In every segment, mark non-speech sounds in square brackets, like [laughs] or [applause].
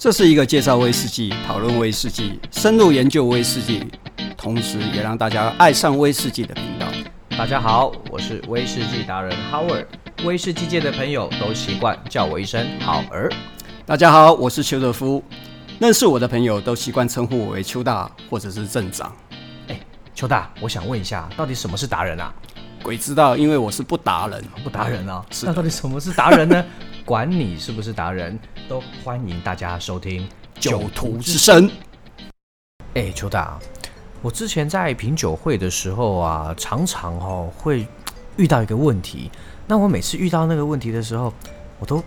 这是一个介绍威士忌、讨论威士忌、深入研究威士忌，同时也让大家爱上威士忌的频道。大家好，我是威士忌达人 Howard，威士忌界的朋友都习惯叫我一声好儿。大家好，我是邱德夫，认识我的朋友都习惯称呼我为邱大或者是镇长。哎，邱大，我想问一下，到底什么是达人啊？鬼知道，因为我是不达人，不达人啊。是，那到底什么是达人呢？[laughs] 管你是不是达人，都欢迎大家收听《酒徒之声》。哎，邱大，我之前在品酒会的时候啊，常常哦会遇到一个问题。那我每次遇到那个问题的时候，我都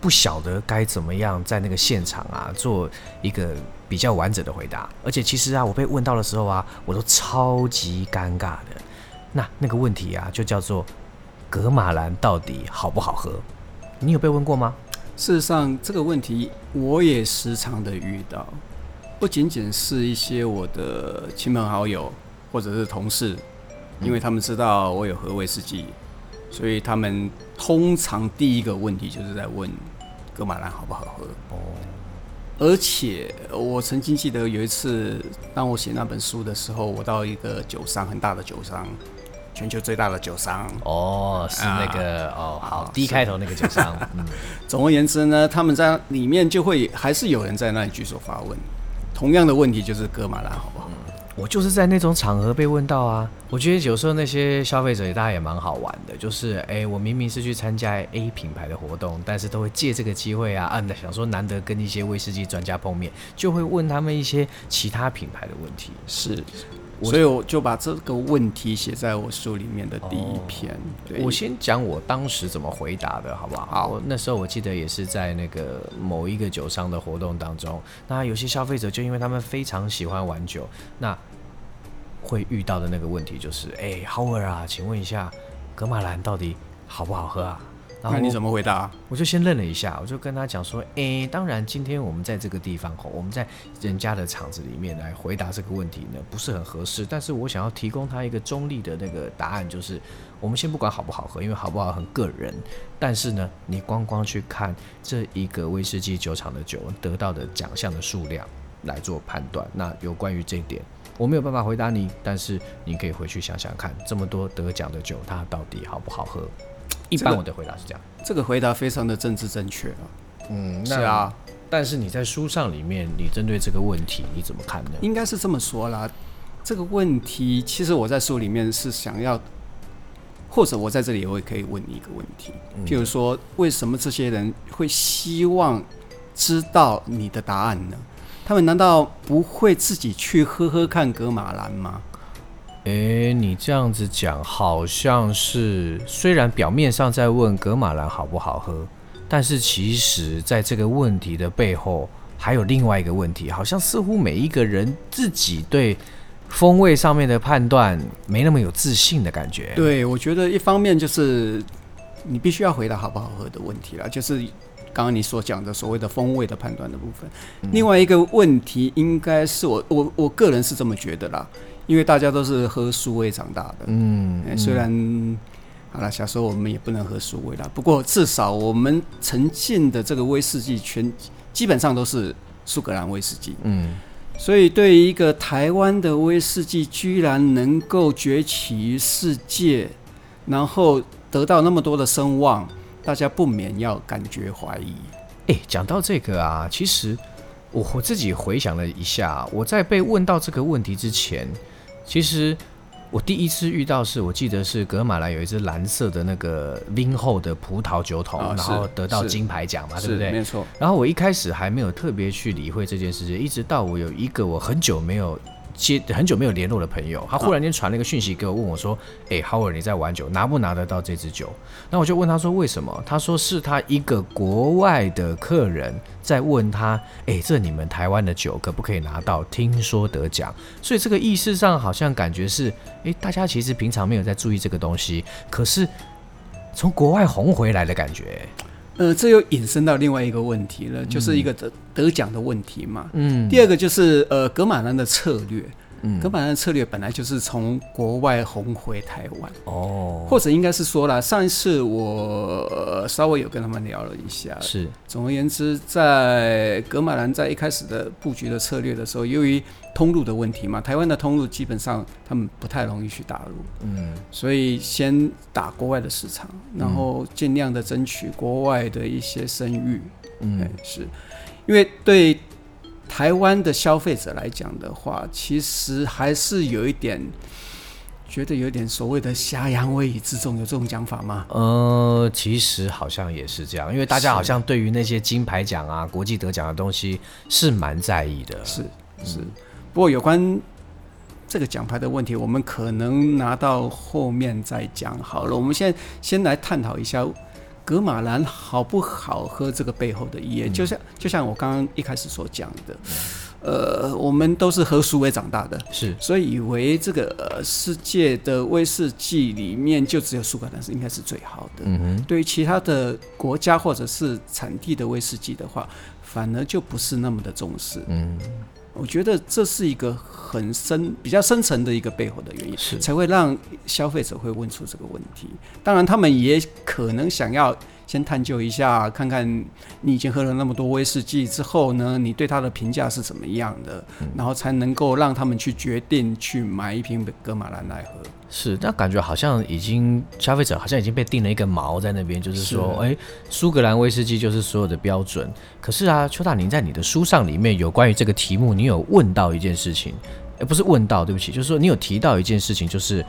不晓得该怎么样在那个现场啊做一个比较完整的回答。而且其实啊，我被问到的时候啊，我都超级尴尬的。那那个问题啊，就叫做格马兰到底好不好喝？你有被问过吗？事实上，这个问题我也时常的遇到，不仅仅是一些我的亲朋好友或者是同事，因为他们知道我有喝威士忌，所以他们通常第一个问题就是在问格马兰好不好喝。哦，而且我曾经记得有一次，当我写那本书的时候，我到一个酒商，很大的酒商。全球最大的酒商哦，是那个、啊、哦，好，D 开头那个酒商。嗯，[laughs] 总而言之呢，他们在里面就会还是有人在那里举手发问，同样的问题就是哥马兰好不好？嗯，我就是在那种场合被问到啊。我觉得有时候那些消费者大家也蛮好玩的，就是哎、欸，我明明是去参加 A 品牌的活动，但是都会借这个机会啊，啊，想说难得跟一些威士忌专家碰面，就会问他们一些其他品牌的问题。是。所以我就把这个问题写在我书里面的第一篇。对，我先讲我当时怎么回答的，好不好？好。我那时候我记得也是在那个某一个酒商的活动当中，那有些消费者就因为他们非常喜欢玩酒，那会遇到的那个问题就是：哎，Howard 啊，请问一下，格马兰到底好不好喝啊？那你怎么回答？我就先愣了一下，我就跟他讲说：“诶，当然，今天我们在这个地方吼，我们在人家的场子里面来回答这个问题呢，不是很合适。但是我想要提供他一个中立的那个答案，就是我们先不管好不好喝，因为好不好很个人。但是呢，你光光去看这一个威士忌酒厂的酒得到的奖项的数量来做判断。那有关于这一点，我没有办法回答你，但是你可以回去想想看，这么多得奖的酒，它到底好不好喝？”一般我的回答是这样，这个回答非常的政治正确啊。嗯，是啊。但是你在书上里面，你针对这个问题你怎么看呢？应该是这么说啦。这个问题其实我在书里面是想要，或者我在这里我也可以问你一个问题，譬如说，为什么这些人会希望知道你的答案呢？他们难道不会自己去喝喝看格马兰吗？诶，你这样子讲，好像是虽然表面上在问格马兰好不好喝，但是其实在这个问题的背后还有另外一个问题，好像似乎每一个人自己对风味上面的判断没那么有自信的感觉。对，我觉得一方面就是你必须要回答好不好喝的问题啦，就是刚刚你所讲的所谓的风味的判断的部分。另外一个问题应该是我我我个人是这么觉得啦。因为大家都是喝苏味长大的，嗯，嗯，虽然好了，小时候我们也不能喝苏味啦，不过至少我们沉浸的这个威士忌全基本上都是苏格兰威士忌，嗯，所以对于一个台湾的威士忌居然能够崛起于世界，然后得到那么多的声望，大家不免要感觉怀疑。哎，讲到这个啊，其实我我自己回想了一下，我在被问到这个问题之前。其实我第一次遇到是，我记得是格马莱有一只蓝色的那个 Vinho 的葡萄酒桶，然后得到金牌奖嘛，对不对？没错。然后我一开始还没有特别去理会这件事情，一直到我有一个我很久没有。接很久没有联络的朋友，他忽然间传了一个讯息给我，问我说：“哎、欸，Howard，你在玩酒，拿不拿得到这支酒？”那我就问他说：“为什么？”他说：“是他一个国外的客人在问他，哎、这你们台湾的酒可不可以拿到？听说得奖，所以这个意思上好像感觉是，哎、大家其实平常没有在注意这个东西，可是从国外红回来的感觉。”呃，这又引申到另外一个问题了，就是一个得得奖的问题嘛。嗯。第二个就是呃，格马兰的策略。嗯，格马兰的策略本来就是从国外红回台湾哦，或者应该是说啦，上一次我稍微有跟他们聊了一下，是。总而言之，在格马兰在一开始的布局的策略的时候，由于通路的问题嘛，台湾的通路基本上他们不太容易去打入，嗯，所以先打国外的市场，然后尽量的争取国外的一些声誉，嗯，是。因为对台湾的消费者来讲的话，其实还是有一点觉得有点所谓的挟洋威夷之众，有这种讲法吗？呃，其实好像也是这样，因为大家好像对于那些金牌奖啊、国际得奖的东西是蛮在意的，是是。嗯不过有关这个奖牌的问题，我们可能拿到后面再讲好了。我们现在先来探讨一下格马兰好不好喝这个背后的意义。就像就像我刚刚一开始所讲的，呃，我们都是喝苏维长大的，是，所以以为这个呃世界的威士忌里面就只有苏格兰是应该是最好的。嗯哼，对于其他的国家或者是产地的威士忌的话，反而就不是那么的重视。嗯。我觉得这是一个很深、比较深层的一个背后的原因，才会让消费者会问出这个问题。当然，他们也可能想要先探究一下，看看你已经喝了那么多威士忌之后呢，你对它的评价是怎么样的，然后才能够让他们去决定去买一瓶格马兰来喝。是，但感觉好像已经消费者好像已经被定了一个锚在那边，就是说，哎，苏格兰威士忌就是所有的标准。可是啊，邱大，宁在你的书上里面有关于这个题目，你有问到一件事情，哎，不是问到，对不起，就是说你有提到一件事情，就是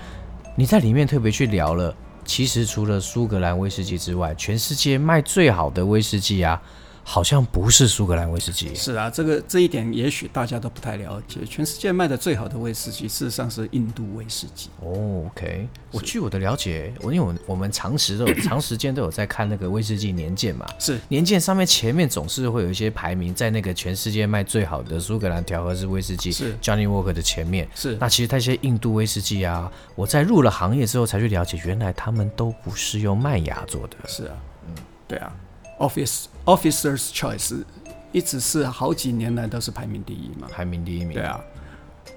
你在里面特别去聊了，其实除了苏格兰威士忌之外，全世界卖最好的威士忌啊。好像不是苏格兰威士忌。是啊，这个这一点也许大家都不太了解。全世界卖的最好的威士忌，事实上是印度威士忌。哦，OK，我据我的了解，我因为我我们长时都有 [coughs] 长时间都有在看那个威士忌年鉴嘛，是年鉴上面前面总是会有一些排名，在那个全世界卖最好的苏格兰调和式威士忌是 Johnny Walker 的前面。是那其实那些印度威士忌啊，我在入了行业之后才去了解，原来他们都不是用麦芽做的。是啊，嗯，对啊。Office Officer's Choice 一直是好几年来都是排名第一嘛，排名第一名。对啊，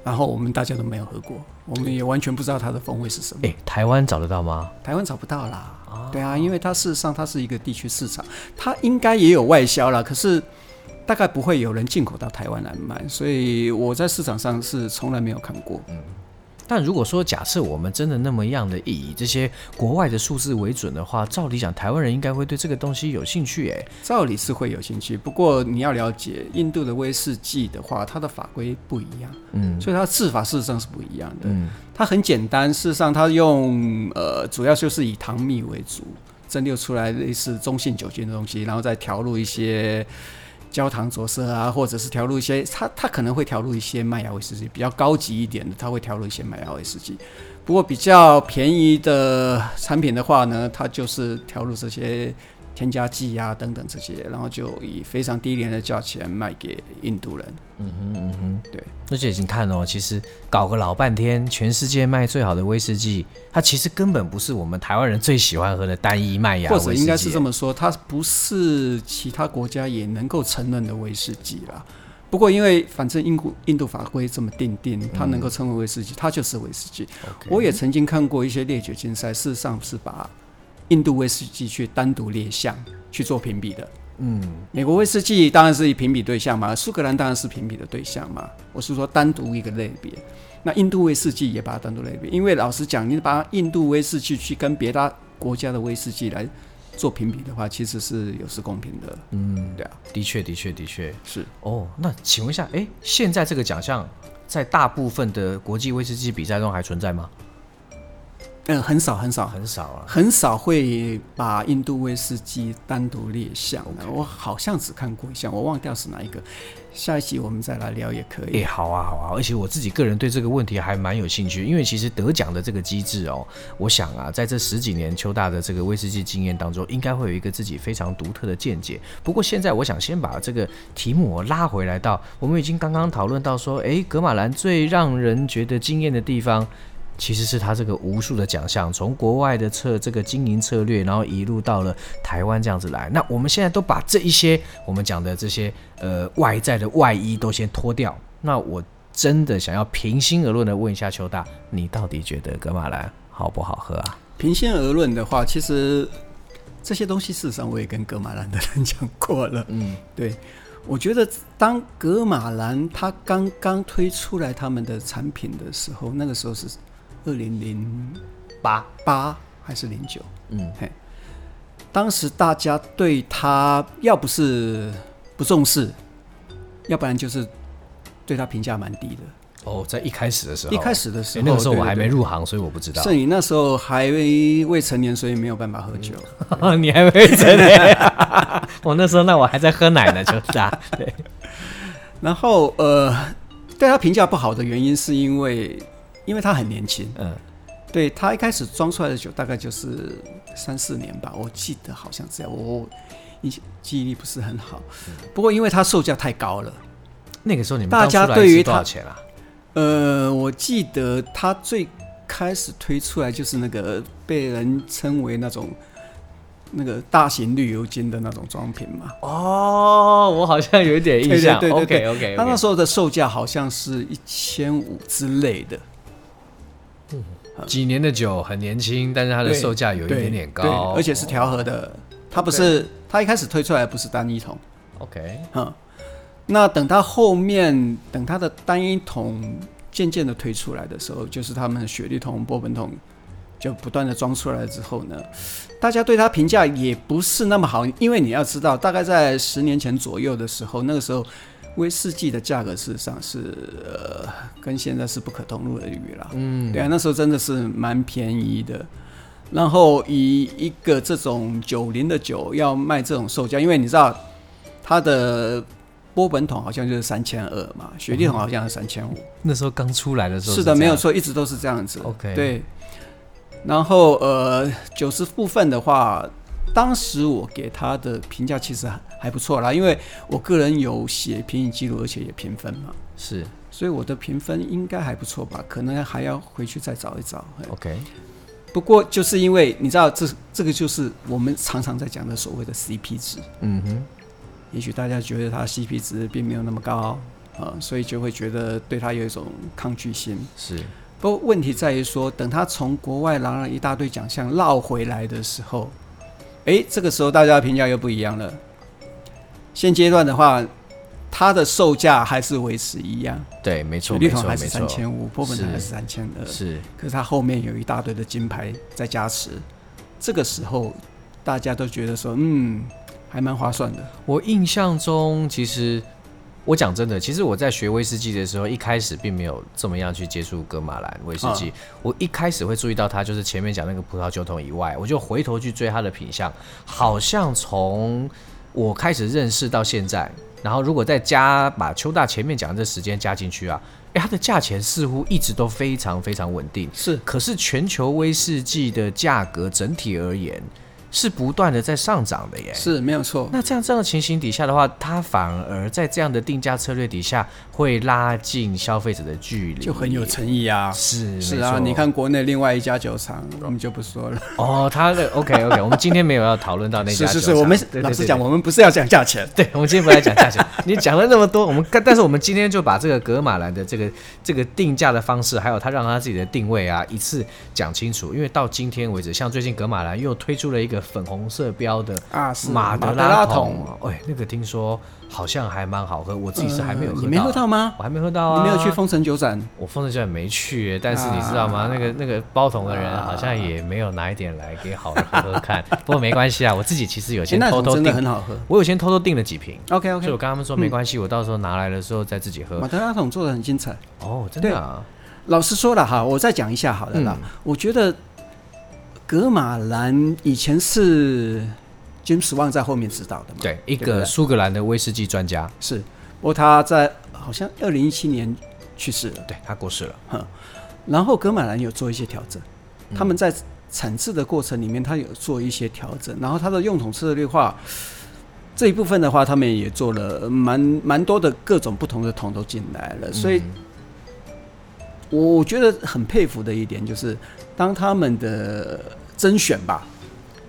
然后我们大家都没有喝过，我们也完全不知道它的风味是什么。诶、欸，台湾找得到吗？台湾找不到啦。啊对啊，因为它事实上它是一个地区市场，它应该也有外销啦，可是大概不会有人进口到台湾来卖，所以我在市场上是从来没有看过。嗯。但如果说假设我们真的那么样的以这些国外的数字为准的话，照理讲，台湾人应该会对这个东西有兴趣诶。照理是会有兴趣，不过你要了解，印度的威士忌的话，它的法规不一样，嗯，所以它的制法事实上是不一样的。嗯，它很简单，事实上它用呃，主要就是以糖蜜为主，蒸馏出来类似中性酒精的东西，然后再调入一些。焦糖着色啊，或者是调入一些，它它可能会调入一些麦芽威士忌，比较高级一点的，它会调入一些麦芽威士忌。不过比较便宜的产品的话呢，它就是调入这些。添加剂啊等等这些，然后就以非常低廉的价钱卖给印度人。嗯哼嗯哼，对。而且你看哦，其实搞个老半天，全世界卖最好的威士忌，它其实根本不是我们台湾人最喜欢喝的单一麦芽。或者应该是这么说，它不是其他国家也能够承认的威士忌啦。不过因为反正印度印度法规这么定定，它能够称为威士忌，它就是威士忌。我也曾经看过一些烈酒竞赛，事实上是把。印度威士忌去单独列项去做评比的，嗯，美国威士忌当然是以评比对象嘛，苏格兰当然是评比的对象嘛。我是说单独一个类别，那印度威士忌也把它单独类别，因为老实讲，你把印度威士忌去跟别的国家的威士忌来做评比的话，其实是有失公平的。嗯，对啊，的确，的确，的确是。哦，那请问一下，哎、欸，现在这个奖项在大部分的国际威士忌比赛中还存在吗？嗯，很少很少很少啊，很少会把印度威士忌单独列项.我好像只看过一项，我忘掉是哪一个。下一期我们再来聊也可以。哎、欸，好啊好啊，而且我自己个人对这个问题还蛮有兴趣，因为其实得奖的这个机制哦，我想啊，在这十几年邱大的这个威士忌经验当中，应该会有一个自己非常独特的见解。不过现在我想先把这个题目我拉回来到，我们已经刚刚讨论到说，哎、欸，噶玛兰最让人觉得惊艳的地方。其实是他这个无数的奖项，从国外的策这个经营策略，然后一路到了台湾这样子来。那我们现在都把这一些我们讲的这些呃外在的外衣都先脱掉。那我真的想要平心而论的问一下邱大，你到底觉得格马兰好不好喝啊？平心而论的话，其实这些东西事实上我也跟格马兰的人讲过了。嗯，对，我觉得当格马兰他刚刚推出来他们的产品的时候，那个时候是二零零八八还是零九？嗯，嘿。当时大家对他要不是不重视，要不然就是对他评价蛮低的。哦，在一开始的时候，一开始的时候，那个时候我还没入行，所以我不知道。是你那时候还未成年，所以没有办法喝酒。嗯、[laughs] 你还未成年？我 [laughs] 那时候那我还在喝奶呢，就是啊。对。[laughs] 然后呃，对他评价不好的原因是因为，因为他很年轻。嗯。对他一开始装出来的酒大概就是三四年吧，我记得好像这样，我印象记忆力不是很好。不过因为它售价太高了，那个时候你们大家对于它多少钱啊？呃，我记得它最开始推出来就是那个被人称为那种那个大型绿油精的那种装瓶嘛。哦，我好像有一点印象。对对对 OK OK，它那时候的售价好像是一千五之类的。嗯。几年的酒很年轻，但是它的售价有一点点高，而且是调和的。它不是，它一开始推出来不是单一桶。OK，嗯，那等它后面，等它的单一桶渐渐的推出来的时候，就是他们的雪莉桶、波本桶就不断的装出来之后呢，大家对它评价也不是那么好，因为你要知道，大概在十年前左右的时候，那个时候。威士忌的价格事实上是呃跟现在是不可同日而语了，嗯，对啊，那时候真的是蛮便宜的。然后以一个这种九零的酒要卖这种售价，因为你知道它的波本桶好像就是三千二嘛，雪莉桶好像是三千五。那时候刚出来的时候是，是的，没有错，一直都是这样子。OK，对。然后呃，酒质部分的话。当时我给他的评价其实还还不错啦，因为我个人有写评影记录，而且也评分嘛，是，所以我的评分应该还不错吧？可能还要回去再找一找。OK，不过就是因为你知道，这这个就是我们常常在讲的所谓的 CP 值。嗯哼，也许大家觉得它 CP 值并没有那么高啊，呃，所以就会觉得对它有一种抗拒心。是，不过问题在于说，等他从国外拿了一大堆奖项绕回来的时候。哎，这个时候大家的评价又不一样了。现阶段的话，它的售价还是维持一样。对，没错，雪莉桶还是三千五，波本桶还是三千二。是，可是它后面有一大堆的金牌在加持。这个时候，大家都觉得说，嗯，还蛮划算的。我印象中，其实。我讲真的，其实我在学威士忌的时候，一开始并没有这么样去接触格马兰威士忌。我一开始会注意到它，就是前面讲那个葡萄酒桶以外，我就回头去追它的品相。好像从我开始认识到现在，然后如果再加把邱大前面讲的这时间加进去啊，诶，它的价钱似乎一直都非常非常稳定。是，可是全球威士忌的价格整体而言，是不断的在上涨的耶，是没有错。那这样这样的情形底下的话，它反而在这样的定价策略底下，会拉近消费者的距离，就很有诚意啊。是是啊，你看国内另外一家酒厂，我们就不说了。哦，他的 OK OK，我们今天没有要讨论到那家酒。是是是，我们老实讲，我们不是要讲价钱。对，我们今天不来讲价钱。你讲了那么多，我们但是我们今天就把这个格马兰的这个这个定价的方式，还有他让他自己的定位啊，一次讲清楚。因为到今天为止，像最近格马兰又推出了一个。粉红色标的啊，是马德拉桶，哎，那个听说好像还蛮好喝，我自己是还没有喝到。你没喝到吗？我还没喝到啊。你没有去丰城酒展？我丰城酒展没去，但是你知道吗？那个那个包桶的人好像也没有拿一点来给好人喝喝看。[laughs] 不过没关系啊，我自己其实有先偷偷订，很好喝。我有先偷偷订了几瓶。OK OK，所以我跟他们说没关系，我到时候拿来的时候再自己喝。马德拉桶做的很精彩哦，真的啊。老实说了哈，我再讲一下好了啦。我觉得。噶玛兰以前是 James Wong 在后面指导的嘛？对，一个苏格兰的威士忌专家是。不过他在好像二零一七年去世了，对，他过世了。哼，然后格马兰有做一些调整，他们在产制的过程里面，他有做一些调整，然后他的用桶策略化这一部分的话，他们也做了蛮蛮多的各种不同的桶都进来了，所以。我觉得很佩服的一点就是，当他们的甄选吧，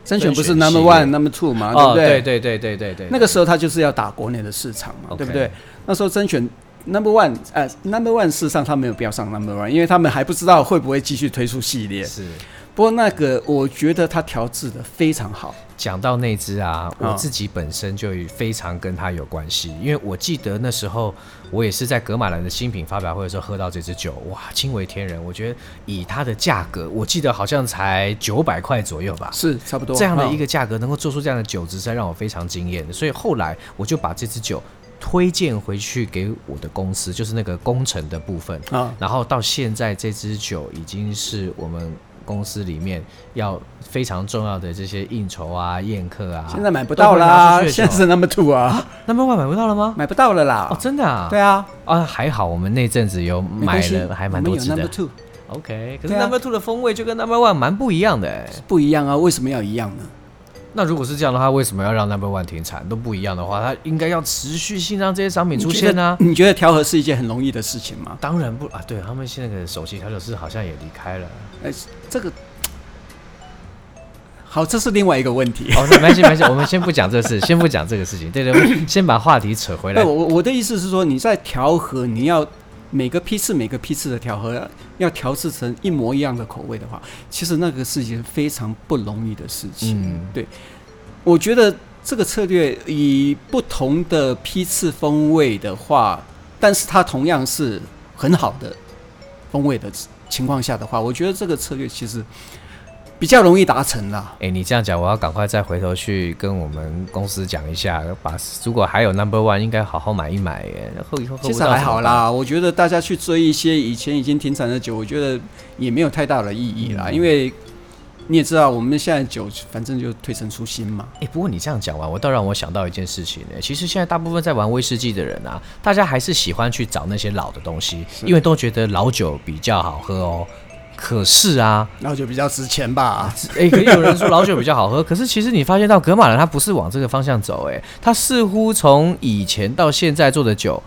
甄选不是 number one number two 嘛，对不对？对对对对对对。那个时候他就是要打国内的市场嘛，对不对？那时候甄选 Number One，呃，Number One 事实上他没有必要上 Number One，因为他们还不知道会不会继续推出系列。是，不过那个我觉得他调制的非常好。讲到那只啊，我自己本身就非常跟他有关系，因为我记得那时候我也是在格马兰的新品发表会的时候喝到这支酒，哇，惊为天人！我觉得以它的价格，我记得好像才九百块左右吧，是差不多这样的一个价格能够做出这样的酒质，实在让我非常惊艳。所以后来我就把这支酒推荐回去给我的公司，就是那个工程的部分啊，然后到现在这支酒已经是我们。公司里面要非常重要的这些应酬啊、宴客啊，现在买不到啦。现在是 Number Two 啊，[laughs] Number One 买不到了吗？买不到了啦。哦，真的啊？对啊。啊，还好我们那阵子有买了，还蛮多支的。Number Two。OK，可是 Number Two 的风味就跟 Number One 蛮不一样的。不一样啊？为什么要一样呢？那如果是这样的话，为什么要让 Number One 停产？都不一样的话，它应该要持续性让这些商品出现呢？你觉得调和是一件很容易的事情吗？当然不啊。对他们现在的首席调酒师好像也离开了。哎，这个。好，这是另外一个问题。哦，没关系，没关系，我们先不讲这事，[laughs] 先不讲这个事情。对对，先把话题扯回来。我我的意思是说，你在调和，你要每个批次每个批次的调和，要调制成一模一样的口味的话，其实那个是一件非常不容易的事情。嗯，对。我觉得这个策略以不同的批次风味的话，但是它同样是很好的风味的情况下的话，我觉得这个策略其实。比较容易达成啦。哎、欸，你这样讲，我要赶快再回头去跟我们公司讲一下，把如果还有 Number One，应该好好买一买耶。然后以后其实还好啦，我觉得大家去追一些以前已经停产的酒，我觉得也没有太大的意义啦。嗯、因为你也知道，我们现在酒反正就推陈出新嘛。哎、欸，不过你这样讲完，我倒让我想到一件事情呢。其实现在大部分在玩威士忌的人啊，大家还是喜欢去找那些老的东西，因为都觉得老酒比较好喝哦。可是啊，老酒比较值钱吧？哎、欸，可以有人说老酒比较好喝，[laughs] 可是其实你发现到格马兰它不是往这个方向走，哎，它似乎从以前到现在做的酒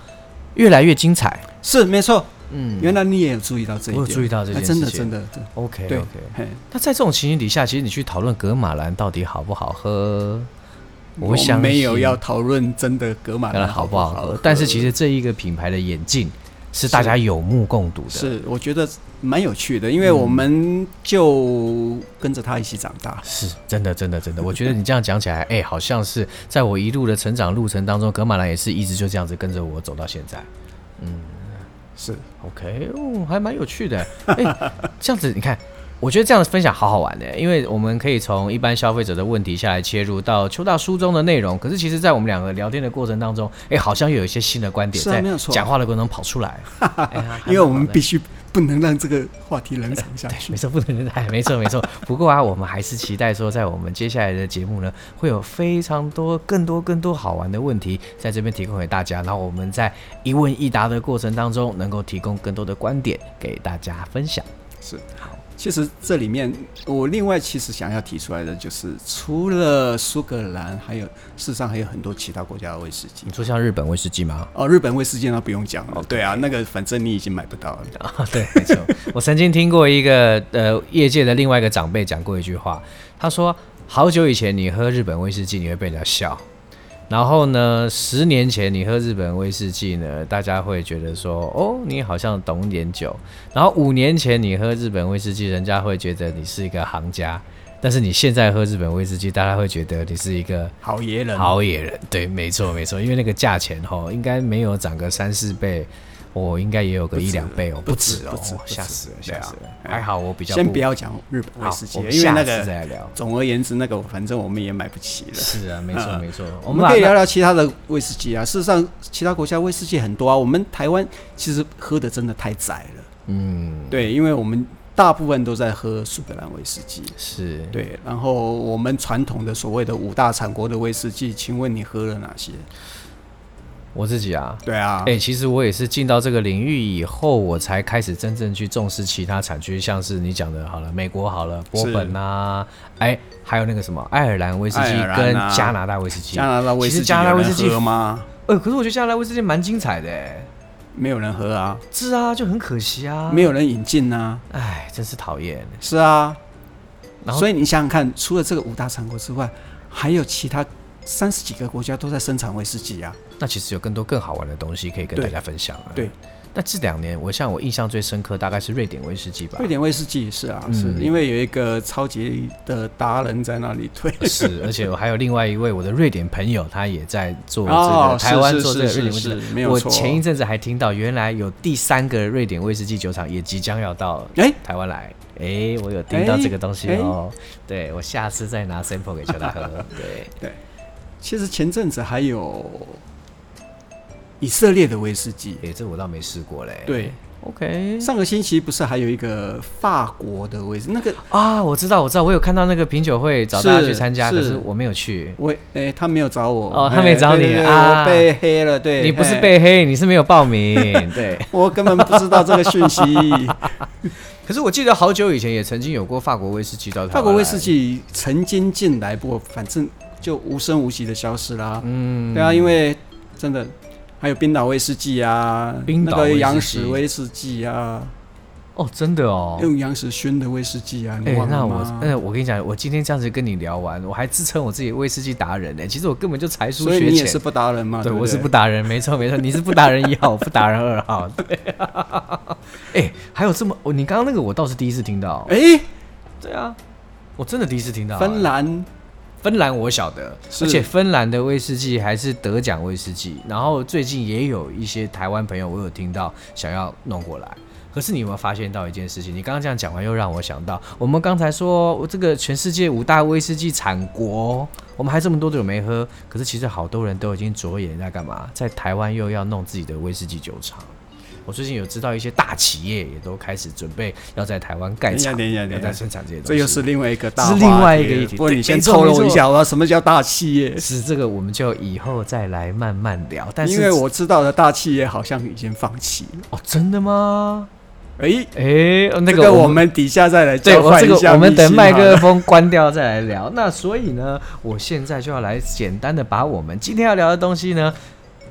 越来越精彩。是没错，嗯，原来你也有注意到这一点，我有注意到这件事情，真的真的，OK 对 OK。那在这种情形底下，其实你去讨论格马兰到底好不好喝，我想没有要讨论真的格马兰好不好喝，但是其实这一个品牌的演进是大家有目共睹的，是，是我觉得。蛮有趣的，因为我们就跟着他一起长大，是真的，真的，真的。我觉得你这样讲起来，哎、欸，好像是在我一路的成长路程当中，格马兰也是一直就这样子跟着我走到现在。嗯，是 OK，哦，还蛮有趣的。哎、欸，这样子你看。我觉得这样的分享好好玩的，因为我们可以从一般消费者的问题下来切入到邱大书中的内容。可是其实，在我们两个聊天的过程当中，哎、欸，好像又有一些新的观点在讲话的过程中跑出来。[laughs] 欸、因为我们必须不能让这个话题冷场下去。没错，不能哎，没错没错。不过啊，我们还是期待说，在我们接下来的节目呢，会有非常多、更多、更多好玩的问题在这边提供给大家。然后我们在一问一答的过程当中，能够提供更多的观点给大家分享。是好。其实这里面，我另外其实想要提出来的就是，除了苏格兰，还有世上还有很多其他国家的威士忌。你说像日本威士忌吗？哦，日本威士忌那不用讲了。Okay. 对啊，那个反正你已经买不到了。啊，[laughs] 对，没错。我曾经听过一个呃业界的另外一个长辈讲过一句话，他说：好久以前你喝日本威士忌，你会被人家笑。然后呢，十年前你喝日本威士忌呢，大家会觉得说，哦，你好像懂点酒。然后五年前你喝日本威士忌，人家会觉得你是一个行家。但是你现在喝日本威士忌，大家会觉得你是一个 [laughs] 好野人。好野人，对，没错没错，因为那个价钱哈，应该没有涨个三四倍。我应该也有个一两倍哦，不止哦，吓死了，吓死了。还好我比较先不要讲日本威士忌，因为那个再聊。总而言之，那个反正我们也买不起了。是啊，没错没错。我们可以聊聊其他的威士忌啊。事实上，其他国家威士忌很多啊。我们台湾其实喝的真的太窄了。嗯，对，因为我们大部分都在喝苏格兰威士忌。是对，然后我们传统的所谓的五大产国的威士忌，请问你喝了哪些？我自己啊，对啊，哎、欸，其实我也是进到这个领域以后，我才开始真正去重视其他产区，像是你讲的，好了，美国好了，波本啊，哎、欸，还有那个什么爱尔兰威士忌跟加拿大威士忌，加拿大威士忌，加拿大威士忌喝吗？呃，可是我觉得加拿大威士忌蛮精彩的，哎，没有人喝啊，是啊，就很可惜啊，没有人引进啊，哎，真是讨厌，是啊，然后所以你想想看，除了这个五大产国之外，还有其他。三十几个国家都在生产威士忌啊。那其实有更多更好玩的东西可以跟大家分享啊。对。那这两年，我像我印象最深刻，大概是瑞典威士忌吧。瑞典威士忌是啊，嗯、是因为有一个超级的达人在那里推。是，[laughs] 而且我还有另外一位我的瑞典朋友，他也在做这个、哦、台湾做这个瑞典威士忌。没有错。我前一阵子还听到，原来有第三个瑞典威士忌酒厂也即将要到台湾来。哎、欸，我有听到这个东西哦。欸、对，我下次再拿 sample 给邱大喝。对对，其实前阵子还有。以色列的威士忌，哎、欸，这我倒没试过嘞。对，OK。上个星期不是还有一个法国的威士忌？那个啊，我知道，我知道，我有看到那个品酒会找大家去参加，是可是我没有去。我，哎、欸，他没有找我。哦，他没找你、啊？我被黑了，对。你不是被黑，你是没有报名。[laughs] 对，我根本不知道这个讯息。[laughs] 可是我记得好久以前也曾经有过法国威士忌到。法国威士忌曾经进来过，反正就无声无息的消失啦。嗯，对啊，因为真的。还有冰岛威士忌啊，冰岛那个洋史威士忌啊，哦，真的哦，用洋屎熏的威士忌啊，哎、欸，那我，那我跟你讲，我今天这样子跟你聊完，我还自称我自己威士忌达人呢。其实我根本就才疏学浅，所以你也是不达人嘛？对，我是不达人，没错没错，你是不达人一号，[laughs] 不达人二号。对，[laughs] 哎、欸，还有这么，你刚刚那个我倒是第一次听到。哎、欸，对啊，我真的第一次听到。芬兰。芬兰我晓得，而且芬兰的威士忌还是得奖威士忌。然后最近也有一些台湾朋友，我有听到想要弄过来。可是你有没有发现到一件事情？你刚刚这样讲完，又让我想到，我们刚才说我这个全世界五大威士忌产国，我们还这么多酒没喝。可是其实好多人都已经着眼在干嘛？在台湾又要弄自己的威士忌酒厂。我最近有知道一些大企业也都开始准备要在台湾盖厂，要在生产这些东西。这又是另外一个大，是另外一个议题。不过你先透露一下，我要什么叫大企业？是这个，我们就以后再来慢慢聊。但是因为我知道的大企业好像已经放弃了。哦，真的吗？哎哎、欸，那个我们，底下再来交换一下。对，这个我们等麦克风关掉再来聊。那所以呢，我现在就要来简单的把我们今天要聊的东西呢。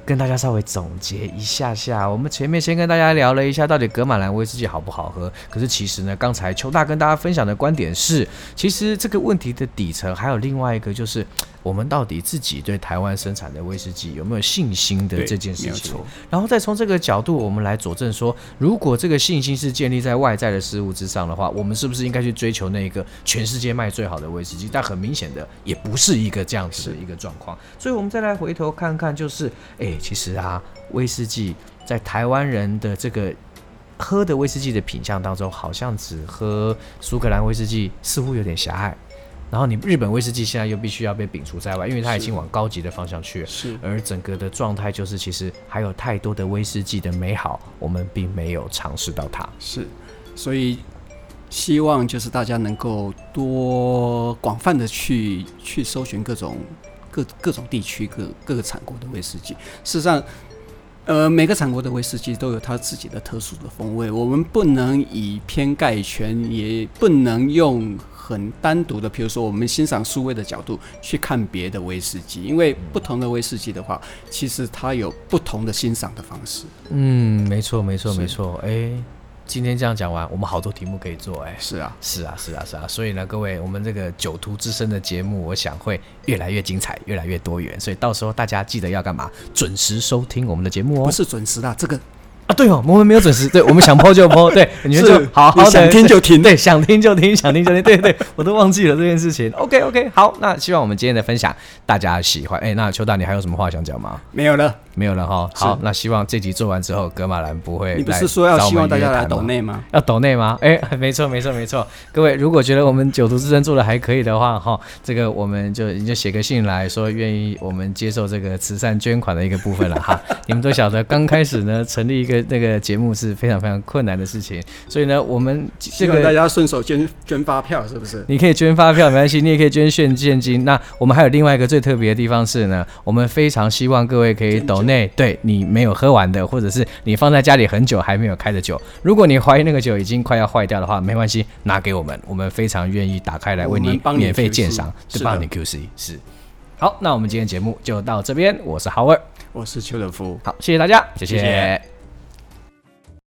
跟大家稍微总结一下下，我们前面先跟大家聊了一下到底格马兰威士忌好不好喝。可是其实呢，刚才邱大跟大家分享的观点是，其实这个问题的底层还有另外一个，就是我们到底自己对台湾生产的威士忌有没有信心的这件事情。然后再从这个角度，我们来佐证说，如果这个信心是建立在外在的事物之上的话，我们是不是应该去追求那一个全世界卖最好的威士忌？但很明显的，也不是一个这样子的一个状况。所以，我们再来回头看看，就是，哎。其实啊，威士忌在台湾人的这个喝的威士忌的品相当中，好像只喝苏格兰威士忌，似乎有点狭隘。然后你日本威士忌现在又必须要被摒除在外，因为它已经往高级的方向去了。是，而整个的状态就是，其实还有太多的威士忌的美好，我们并没有尝试到它。是，所以希望就是大家能够多广泛的去去搜寻各种。各各种地区各各个产国的威士忌，事实上，呃，每个产国的威士忌都有它自己的特殊的风味。我们不能以偏概全，也不能用很单独的，比如说我们欣赏苏威的角度去看别的威士忌，因为不同的威士忌的话，其实它有不同的欣赏的方式。嗯，没错，没错，没错。哎。欸今天这样讲完，我们好多题目可以做哎、欸。是啊，是啊，是啊，是啊。所以呢，各位，我们这个酒徒之声的节目，我想会越来越精彩，越来越多元。所以到时候大家记得要干嘛？准时收听我们的节目哦。不是准时的，这个。啊，对哦，我们没有准时，对，我们想播就播，对，[laughs] 你们就好好想听就听，对，想听就听，想听就听，对对，我都忘记了这件事情。OK OK，好，那希望我们今天的分享大家喜欢。哎，那邱大，你还有什么话想讲吗？没有了，没有了哈。好，那希望这集做完之后，格马兰不会。你不是说要希望大家来抖内吗？要抖内吗？哎，没错没错没错。各位如果觉得我们九族之声做的还可以的话，哈，这个我们就你就写个信来说愿意我们接受这个慈善捐款的一个部分了哈。[laughs] 你们都晓得，刚开始呢成立一个那个节目。是非常非常困难的事情，所以呢，我们这个大家顺手捐捐发票，是不是？你可以捐发票没关系，你也可以捐现现金。那我们还有另外一个最特别的地方是呢，我们非常希望各位可以抖内，对你没有喝完的，或者是你放在家里很久还没有开的酒，如果你怀疑那个酒已经快要坏掉的话，没关系，拿给我们，我们非常愿意打开来为你免费鉴赏，就帮你 QC 是。好，那我们今天节目就到这边，我是 Howard，我是邱德夫，好，谢谢大家，谢谢。谢谢。